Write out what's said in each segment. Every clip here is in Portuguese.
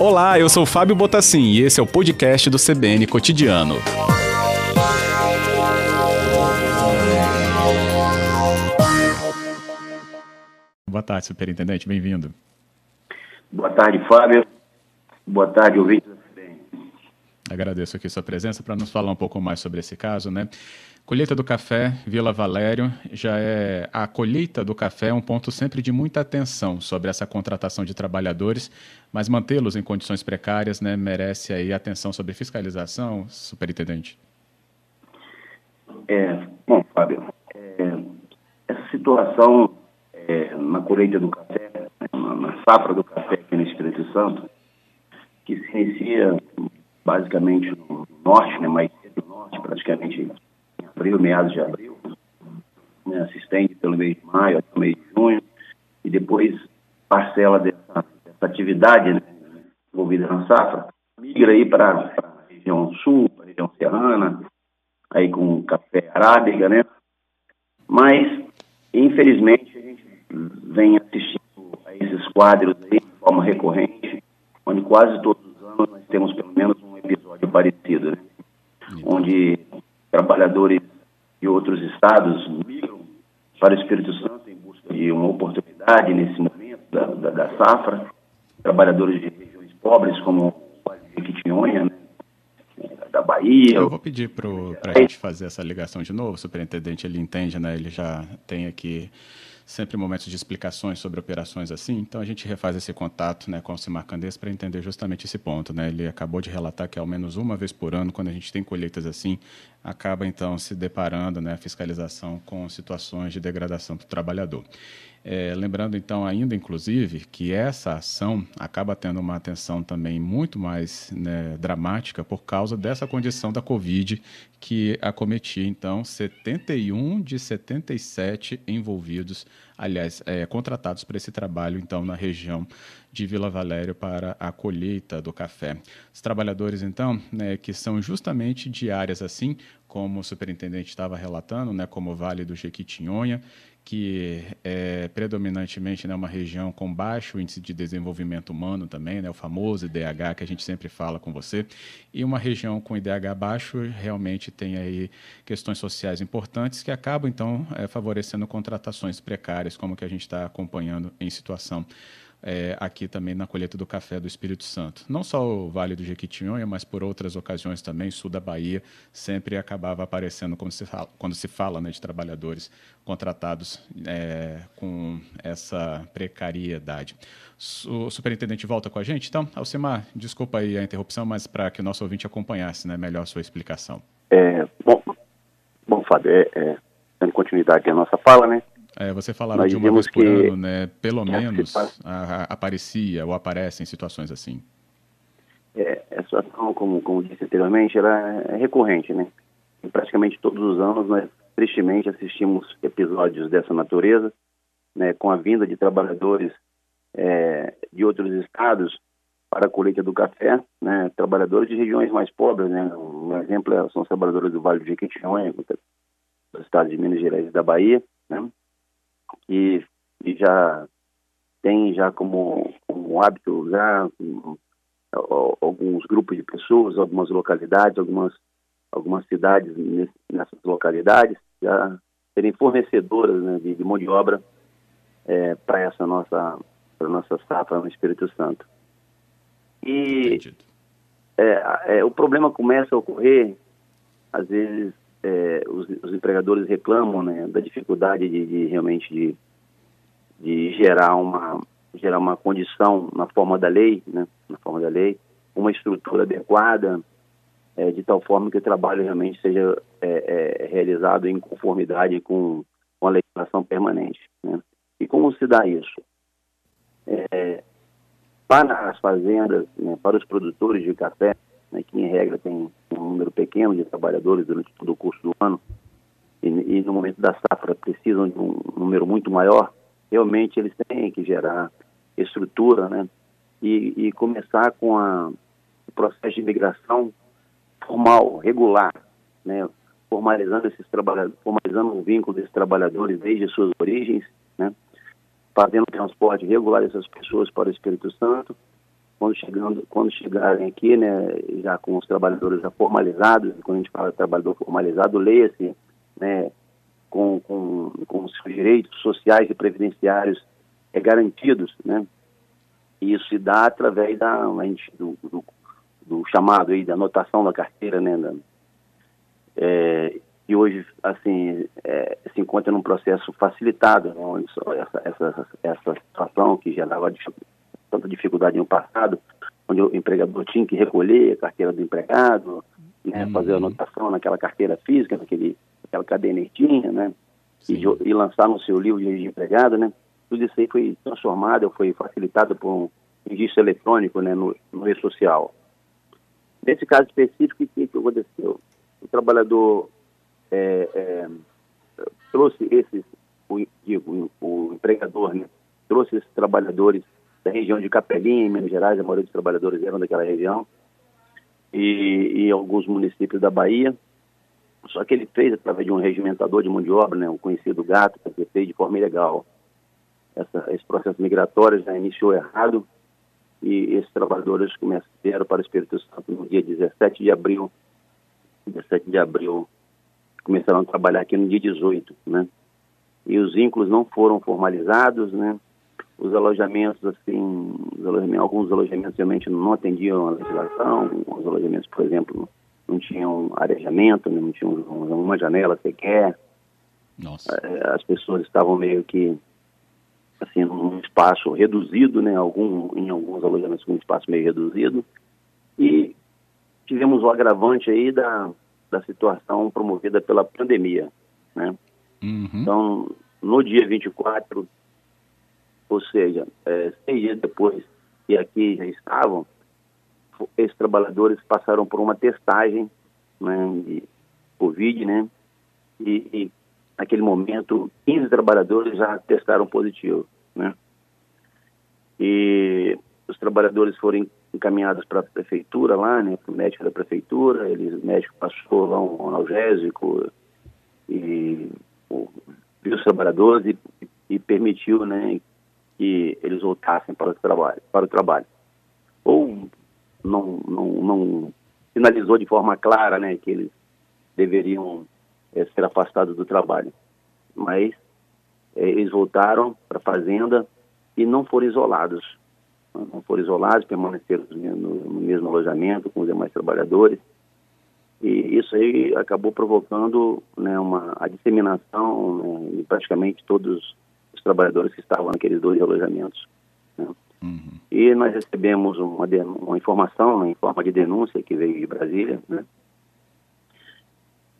Olá, eu sou Fábio Botassin e esse é o podcast do CBN Cotidiano. Boa tarde, superintendente, bem-vindo. Boa tarde, Fábio. Boa tarde, ouvintes da CBN. Agradeço aqui sua presença para nos falar um pouco mais sobre esse caso, né? Colheita do café, Vila Valério, já é a colheita do café é um ponto sempre de muita atenção sobre essa contratação de trabalhadores, mas mantê-los em condições precárias, né, merece aí atenção sobre fiscalização, superintendente. É, bom, Fábio, é, essa situação é, na colheita do café, na, na safra do café aqui no Espírito Santo, que se inicia basicamente no norte, né, mais no norte, praticamente abril, meados de abril, né, se estende pelo mês de maio até o mês de junho, e depois parcela dessa, dessa atividade né, envolvida na safra, migra aí para a região sul, para a região serrana, aí com café arábica, né? Mas, infelizmente, a gente vem assistindo a esses quadros aí de forma recorrente, onde quase todos os anos nós temos pelo menos um episódio parecido, né? Onde trabalhadores de outros estados migram para o Espírito Santo em busca de uma oportunidade nesse momento da, da, da safra. Trabalhadores de regiões pobres, como Jequitinhonha, né? da Bahia. Eu vou pedir para a gente fazer essa ligação de novo, o superintendente ele entende, né? Ele já tem aqui sempre momentos de explicações sobre operações assim, então a gente refaz esse contato né, com o Cimar Candês para entender justamente esse ponto. Né? Ele acabou de relatar que ao menos uma vez por ano, quando a gente tem colheitas assim, acaba então se deparando né, a fiscalização com situações de degradação do trabalhador. É, lembrando então ainda, inclusive, que essa ação acaba tendo uma atenção também muito mais né, dramática por causa dessa condição da Covid que acometia, então, 71 de 77 envolvidos, aliás, é, contratados para esse trabalho, então, na região de Vila Valério para a colheita do café. Os trabalhadores, então, né, que são justamente de áreas assim, como o superintendente estava relatando, né, como o Vale do Jequitinhonha, que é predominantemente né, uma região com baixo índice de desenvolvimento humano também, né, o famoso IDH que a gente sempre fala com você, e uma região com IDH baixo realmente tem aí questões sociais importantes que acabam então é, favorecendo contratações precárias, como que a gente está acompanhando em situação é, aqui também na colheita do café do Espírito Santo. Não só o Vale do Jequitinhonha, mas por outras ocasiões também, sul da Bahia, sempre acabava aparecendo quando se fala, quando se fala né, de trabalhadores contratados é, com essa precariedade. O superintendente volta com a gente? Então, Alcimar, desculpa aí a interrupção, mas para que o nosso ouvinte acompanhasse né, melhor a sua explicação. É, bom, bom, Fábio, é, é, dando continuidade à nossa fala, né? É, você falava Nós de uma vez por ano, né? Pelo menos a, a, aparecia ou aparece em situações assim. É, essa situação, como, como disse anteriormente, ela é recorrente, né? Em praticamente todos os anos nós, tristemente, assistimos episódios dessa natureza, né? Com a vinda de trabalhadores é, de outros estados para a colheita do café, né? Trabalhadores de regiões mais pobres, né? Um exemplo é, são os trabalhadores do Vale do Jequitinhonha, dos estados de Minas Gerais e da Bahia, né? Que, que já tem já como, como hábito já um, alguns grupos de pessoas, algumas localidades, algumas algumas cidades nessas localidades já serem fornecedoras né, de, de, mão de obra é, para essa nossa para nossa safra no Espírito Santo. E é, é, o problema começa a ocorrer às vezes é, os, os, empregadores reclamam né, da dificuldade de, de realmente de, de, gerar uma gerar uma condição na forma da lei, né, na forma da lei, uma estrutura adequada é, de tal forma que o trabalho realmente seja é, é realizado em conformidade com, com a legislação permanente. Né? E como se dá isso? É, para as fazendas, né, para os produtores de café, né, que em regra tem um número pequeno de trabalhadores durante todo o curso do ano, e, e, no momento da safra precisam de um número muito maior, realmente eles têm que gerar estrutura, né, e, e começar com a, o processo de imigração formal, regular, né, formalizando esses trabalhadores, formalizando o vínculo desses trabalhadores desde suas origens, né, fazendo transporte regular dessas pessoas para o Espírito Santo. Quando, chegando, quando chegarem aqui, né, já com os trabalhadores já formalizados, quando a gente fala trabalhador formalizado, leia-se né, com, com, com os seus direitos sociais e previdenciários é, garantidos, né? E isso se dá através da, do, do, do chamado aí, da anotação da carteira, né? Da, é, e hoje, assim, é, se encontra num processo facilitado, né, onde essa, essa, essa situação que gerava tanta dificuldade no passado, onde o empregador tinha que recolher a carteira do empregado, né, uhum. fazer a anotação naquela carteira física, naquele, naquela cadernetinha, né, e, e, lançar no seu livro de empregado, né, tudo isso aí foi transformado, foi facilitado por um registro eletrônico, né, no, no e-social. Nesse caso específico, o que, que aconteceu? O trabalhador é, é, trouxe esses, o, digo, o empregador, né, trouxe esses trabalhadores da região de Capelinha, Minas Gerais, a maioria dos trabalhadores eram daquela região, e, e alguns municípios da Bahia. Só que ele fez através de um regimentador de mão de obra, né, o conhecido gato, que fez de forma ilegal. Essa, esse processo migratório já iniciou errado e esses trabalhadores começaram para o Espírito Santo no dia 17 de abril. 17 de abril começaram a trabalhar aqui no dia 18, né? E os vínculos não foram formalizados, né? Os alojamentos, assim, os alojamentos, alguns alojamentos realmente não atendiam a legislação, os alojamentos, por exemplo, não tinham arejamento, não tinham uma janela sequer. Nossa. É, as pessoas estavam meio que assim, num espaço reduzido, né, algum, em alguns alojamentos com um espaço meio reduzido, e tivemos o agravante aí da, da situação promovida pela pandemia, né. Uhum. Então, no dia 24, ou seja, é, seis dias depois que aqui já estavam, esses trabalhadores passaram por uma testagem né, de Covid, né, e, e naquele momento, 15 trabalhadores já testaram positivo, né? E os trabalhadores foram encaminhados para a prefeitura lá, né, para o médico da prefeitura, ele, o médico passou lá um analgésico e viu os trabalhadores e, e, permitiu, né, que eles voltassem para o trabalho, para o trabalho. Ou não, não, não sinalizou de forma clara, né, que eles deveriam é, ser afastados do trabalho. Mas é, eles voltaram para a fazenda e não foram isolados. Não foram isolados, permaneceram no, no mesmo alojamento com os demais trabalhadores. E isso aí acabou provocando né, uma, a disseminação né, de praticamente todos os trabalhadores que estavam naqueles dois alojamentos. Né. Uhum. E nós recebemos uma, uma informação em forma de denúncia que veio de Brasília, né,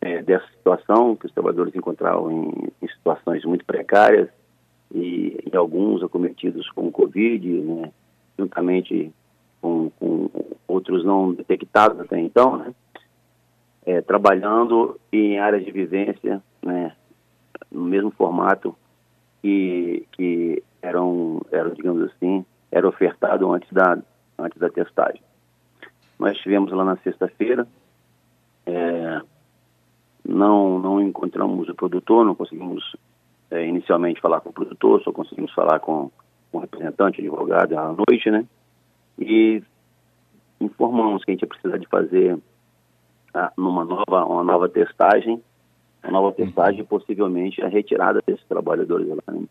é, dessa situação, que os trabalhadores encontravam em, em situações muito precárias e, e, alguns acometidos com Covid, né, juntamente com, com, outros não detectados até então, né, é, trabalhando em áreas de vivência, né, no mesmo formato que, que eram, eram, digamos assim, era ofertado antes da, antes da testagem. Nós estivemos lá na sexta-feira, é, não, não encontramos o produtor, não conseguimos é, inicialmente falar com o produtor, só conseguimos falar com, com o representante, advogado à noite, né? E informamos que a gente ia precisar de fazer ah, numa nova, uma nova testagem, uma nova testagem possivelmente a retirada desses trabalhadores lá. Né?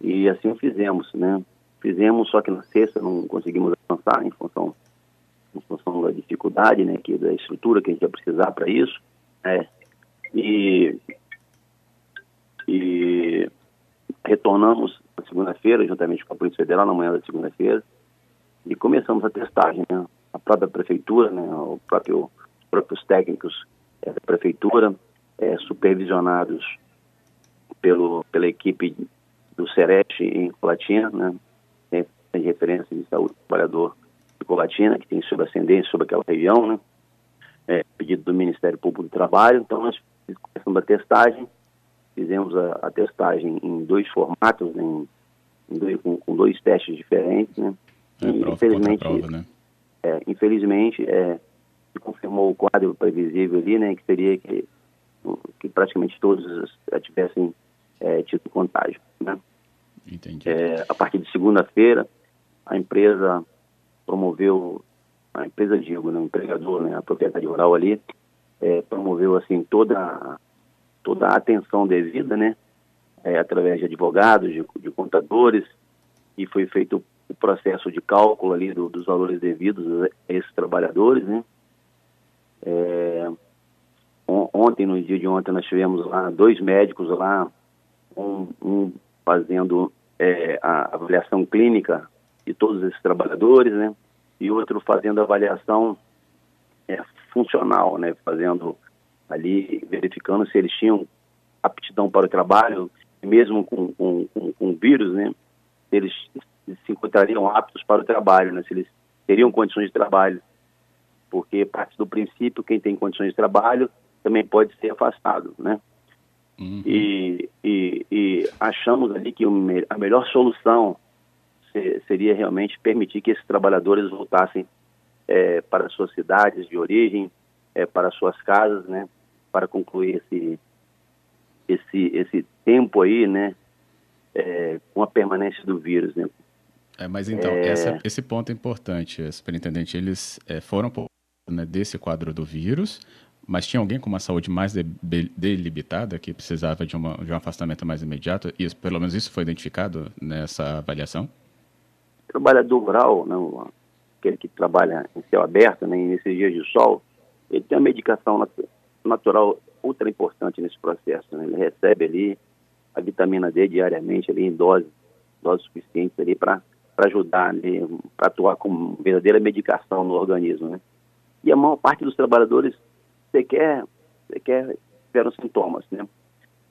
E assim o fizemos, né? Fizemos, só que na sexta não conseguimos avançar em função, em função da dificuldade, né? Que da estrutura que a gente ia precisar para isso. É. E, e retornamos na segunda-feira, juntamente com a Polícia Federal, na manhã da segunda-feira, e começamos a testagem, né? A própria prefeitura, né? O próprio, os próprios técnicos é, da prefeitura, é, supervisionados pelo, pela equipe do Serete em Colatina, né? Tem, tem referência de saúde do trabalhador de Colatina, que tem ascendência sobre aquela região, né? é, pedido do Ministério Público do Trabalho. Então, nós começamos a testagem, fizemos a, a testagem em dois formatos, né, em, em dois, com, com, dois testes diferentes. Né? É, e, prova infelizmente, prova, né? é, infelizmente, é, se confirmou o quadro previsível ali, né, que seria que, que praticamente todos tivessem é, tido contágio. Né? É, a partir de segunda-feira, a empresa promoveu, a empresa digo, né, o empregador, né, a propriedade rural ali, é, promoveu assim toda toda a atenção devida, né, é, através de advogados, de, de, contadores, e foi feito o processo de cálculo ali do, dos valores devidos a esses trabalhadores, né. É, ontem, no dia de ontem, nós tivemos lá dois médicos lá, um, um fazendo é, a avaliação clínica de todos esses trabalhadores, né, e outro fazendo avaliação é, funcional, né, fazendo ali, verificando se eles tinham aptidão para o trabalho, mesmo com, com, com, com vírus, né, eles se encontrariam aptos para o trabalho, né, se eles teriam condições de trabalho, porque parte do princípio, quem tem condições de trabalho também pode ser afastado, né. Uhum. E, e, e, achamos ali que a melhor solução seria realmente permitir que esses trabalhadores voltassem é, para suas cidades de origem, é, para suas casas, né, para concluir esse esse esse tempo aí, né, é, com a permanência do vírus, né. É, mas então é. essa, esse ponto é importante, superintendente. Eles é, foram né, desse quadro do vírus, mas tinha alguém com uma saúde mais de, delimitada que precisava de, uma, de um afastamento mais imediato? E pelo menos isso foi identificado nessa avaliação? Trabalhador rural, não, aquele que trabalha em céu aberto, né, nesses dias de sol, ele tem uma medicação natural ultra importante nesse processo. Né? Ele recebe ali a vitamina D diariamente ali em doses, doses suficientes ali para ajudar, para atuar como verdadeira medicação no organismo. Né? E a maior parte dos trabalhadores sequer, sequer tiveram sintomas. Né?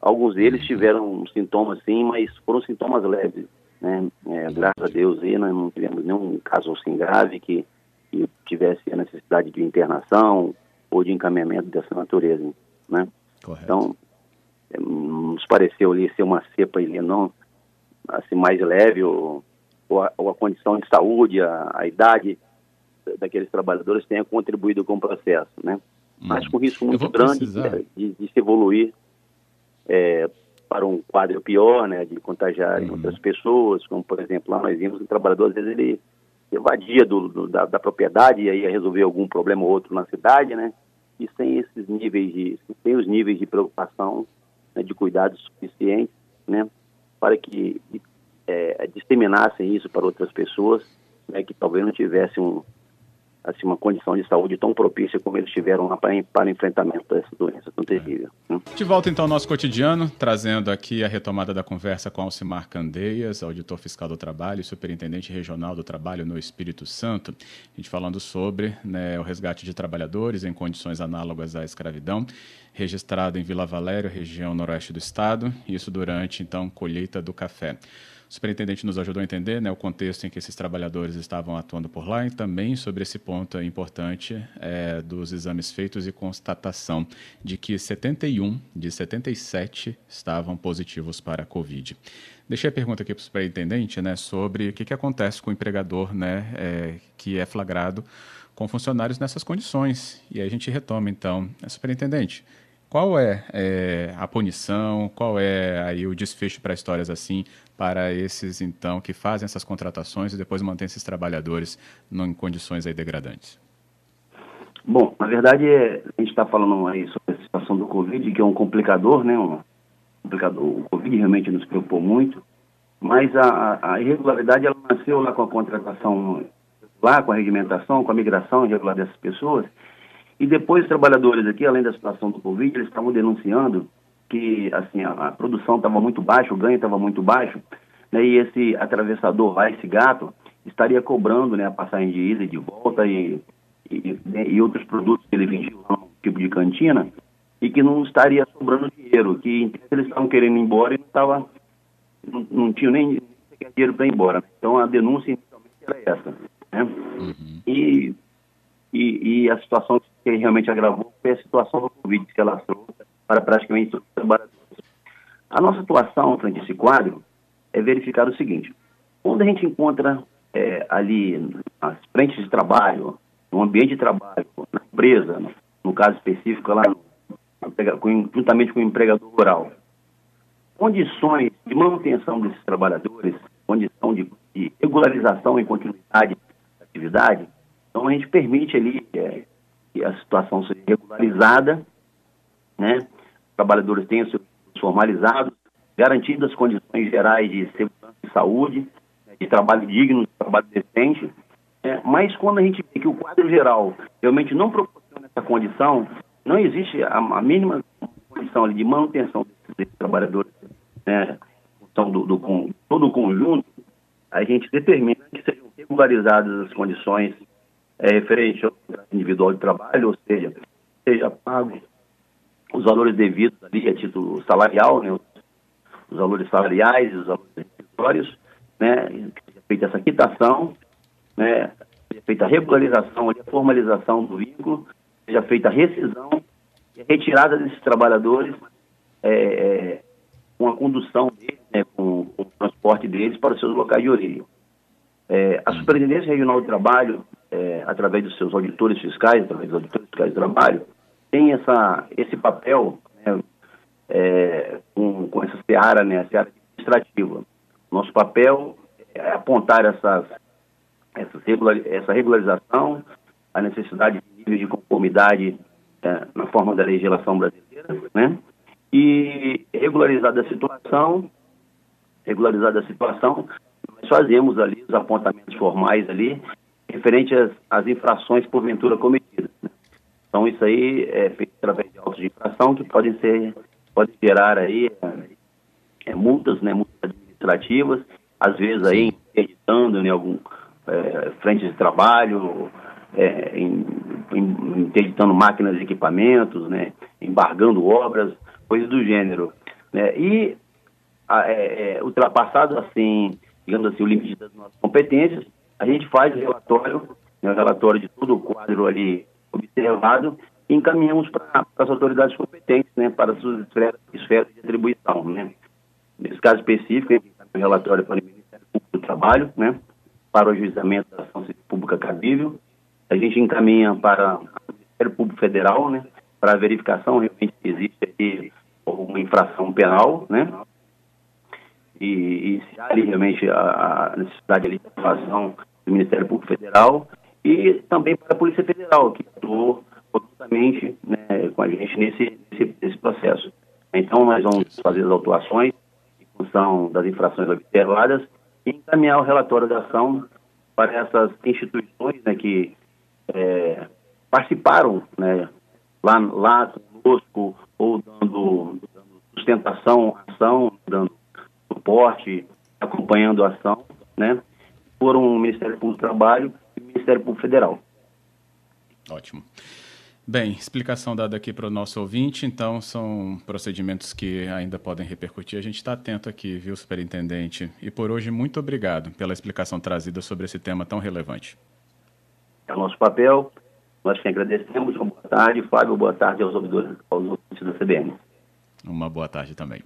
Alguns deles tiveram sintomas sim, mas foram sintomas leves. Né? É, graças a Deus aí nós não tivemos nenhum caso assim grave que, que tivesse a necessidade de internação ou de encaminhamento dessa natureza, né? Correto. Então, é, nos pareceu ali ser uma cepa ali não assim mais leve ou, ou, a, ou a condição de saúde, a, a, idade daqueles trabalhadores tenha contribuído com o processo, né? Mas hum. com risco muito grande de, de, se evoluir é, para um quadro pior, né, de contagiar uhum. outras pessoas, como por exemplo lá nós vimos um trabalhador às vezes ele evadia do, do da, da, propriedade e aí ia resolver algum problema ou outro na cidade, né, e sem esses níveis de sem os níveis de preocupação, né, de cuidados suficientes, né, para que é, disseminassem isso para outras pessoas, né, que talvez não tivessem um, assim, uma condição de saúde tão propícia como eles tiveram lá para, enfrentamento dessa doença tão terrível. Né? De volta então ao nosso cotidiano, trazendo aqui a retomada da conversa com Alcimar Candeias, auditor fiscal do trabalho e superintendente regional do trabalho no Espírito Santo. A gente falando sobre né, o resgate de trabalhadores em condições análogas à escravidão, registrado em Vila Valério, região noroeste do estado, isso durante então colheita do café. O superintendente nos ajudou a entender né, o contexto em que esses trabalhadores estavam atuando por lá e também sobre esse ponto importante é, dos exames feitos e constatação de que 71 de 77 estavam positivos para a Covid. Deixei a pergunta aqui para o superintendente né, sobre o que, que acontece com o empregador né, é, que é flagrado com funcionários nessas condições. E aí a gente retoma, então, superintendente, qual é, é, a punição? Qual é aí o desfecho para histórias assim para esses então que fazem essas contratações e depois mantêm esses trabalhadores em condições aí degradantes? Bom, na verdade é, a gente está falando aí sobre a situação do Covid, que é um complicador, né? Um complicador. O Covid realmente nos preocupou muito, mas a, a irregularidade ela nasceu lá com a contratação, lá com a regimentação, com a migração irregular dessas pessoas e depois os trabalhadores aqui, além da situação do Covid, eles estavam denunciando que assim a, a produção estava muito baixa, o ganho estava muito baixo, né, e esse atravessador lá, esse gato, estaria cobrando né, a passagem de ida e de volta e, e, né, e outros produtos que ele vendia lá no tipo de cantina, e que não estaria sobrando dinheiro, que eles estavam querendo ir embora e não estava não, não tinham nem dinheiro para ir embora. Então a denúncia inicialmente era essa. Né? Uhum. E, e, e, a situação que realmente agravou foi a situação do Covid que ela trouxe para praticamente todos os trabalhadores. A nossa atuação frente a esse quadro é verificar o seguinte: quando a gente encontra é, ali as frentes de trabalho, no ambiente de trabalho, na empresa, no, no caso específico lá, no, juntamente com o empregador rural, condições de manutenção desses trabalhadores, condição de, de regularização e continuidade da atividade, então a gente permite ali é, que a situação seja regularizada, né? Os trabalhadores tenham seus formalizados, garantidas as condições gerais de segurança e saúde, né, de trabalho digno, de trabalho decente. É, mas quando a gente vê que o quadro geral realmente não proporciona essa condição, não existe a, a mínima condição de manutenção desses, desses trabalhadores, né, então, do, do, com, todo o conjunto, a gente determina que sejam regularizadas as condições é, referentes ao individual de trabalho, ou seja, seja pago os valores devidos ali a título salarial, né, os valores salariais e os valores rescisórios, né, seja feita essa quitação, né, seja feita a regularização, a formalização do vínculo, seja feita a rescisão e a retirada desses trabalhadores é, é, com a condução deles, né, com, com, o transporte deles para os seus locais de origem. É, a Superintendência Regional do Trabalho, é, através dos seus auditores fiscais, através dos auditores fiscais do trabalho, tem essa, esse papel né, é, com, com essa seara, né, a seara administrativa. Nosso papel é apontar essas, essas regular, essa regularização, a necessidade de nível de conformidade é, na forma da legislação brasileira, né? E regularizada a situação, regularizada a situação, nós fazemos ali os apontamentos formais ali, referente às, às infrações porventura cometidas. Né? Então isso aí é feito através de autos de infração que podem ser pode gerar aí é, multas, né, multas administrativas, às vezes aí interditando né, algum é, frente de trabalho, é, em, em, interditando máquinas e equipamentos, né, embargando obras, coisas do gênero. Né, e a, é, é, ultrapassado assim, digamos assim, o limite das nossas competências, a gente faz o relatório, né, o relatório de todo o quadro ali observado e encaminhamos para as autoridades competentes, né, para as suas esferas, esferas de atribuição, né. Nesse caso específico, a gente o relatório para o Ministério Público do Trabalho, né, para o ajuizamento da ação pública cabível. A gente encaminha para o Ministério Público Federal, né, para a verificação realmente se existe aí uma infração penal, né, e, e se há ali realmente a, a necessidade de atuação do Ministério Público Federal e também para a Polícia Federal, que atuou conjuntamente né, com a gente nesse, nesse, nesse, processo. Então, nós vamos fazer as autuações em função das infrações observadas e encaminhar o relatório da ação para essas instituições né, que é, participaram né, lá, lá conosco ou dando, dando sustentação à ação, dando suporte, acompanhando a ação, né, foram o Ministério Público do Trabalho e o Ministério Público Federal. Ótimo. Bem, explicação dada aqui para o nosso ouvinte, então são procedimentos que ainda podem repercutir. A gente está atento aqui, viu, superintendente? E por hoje, muito obrigado pela explicação trazida sobre esse tema tão relevante. É o nosso papel, nós que agradecemos. Uma boa tarde, Fábio, boa tarde aos ouvintes da CBN. Uma boa tarde também.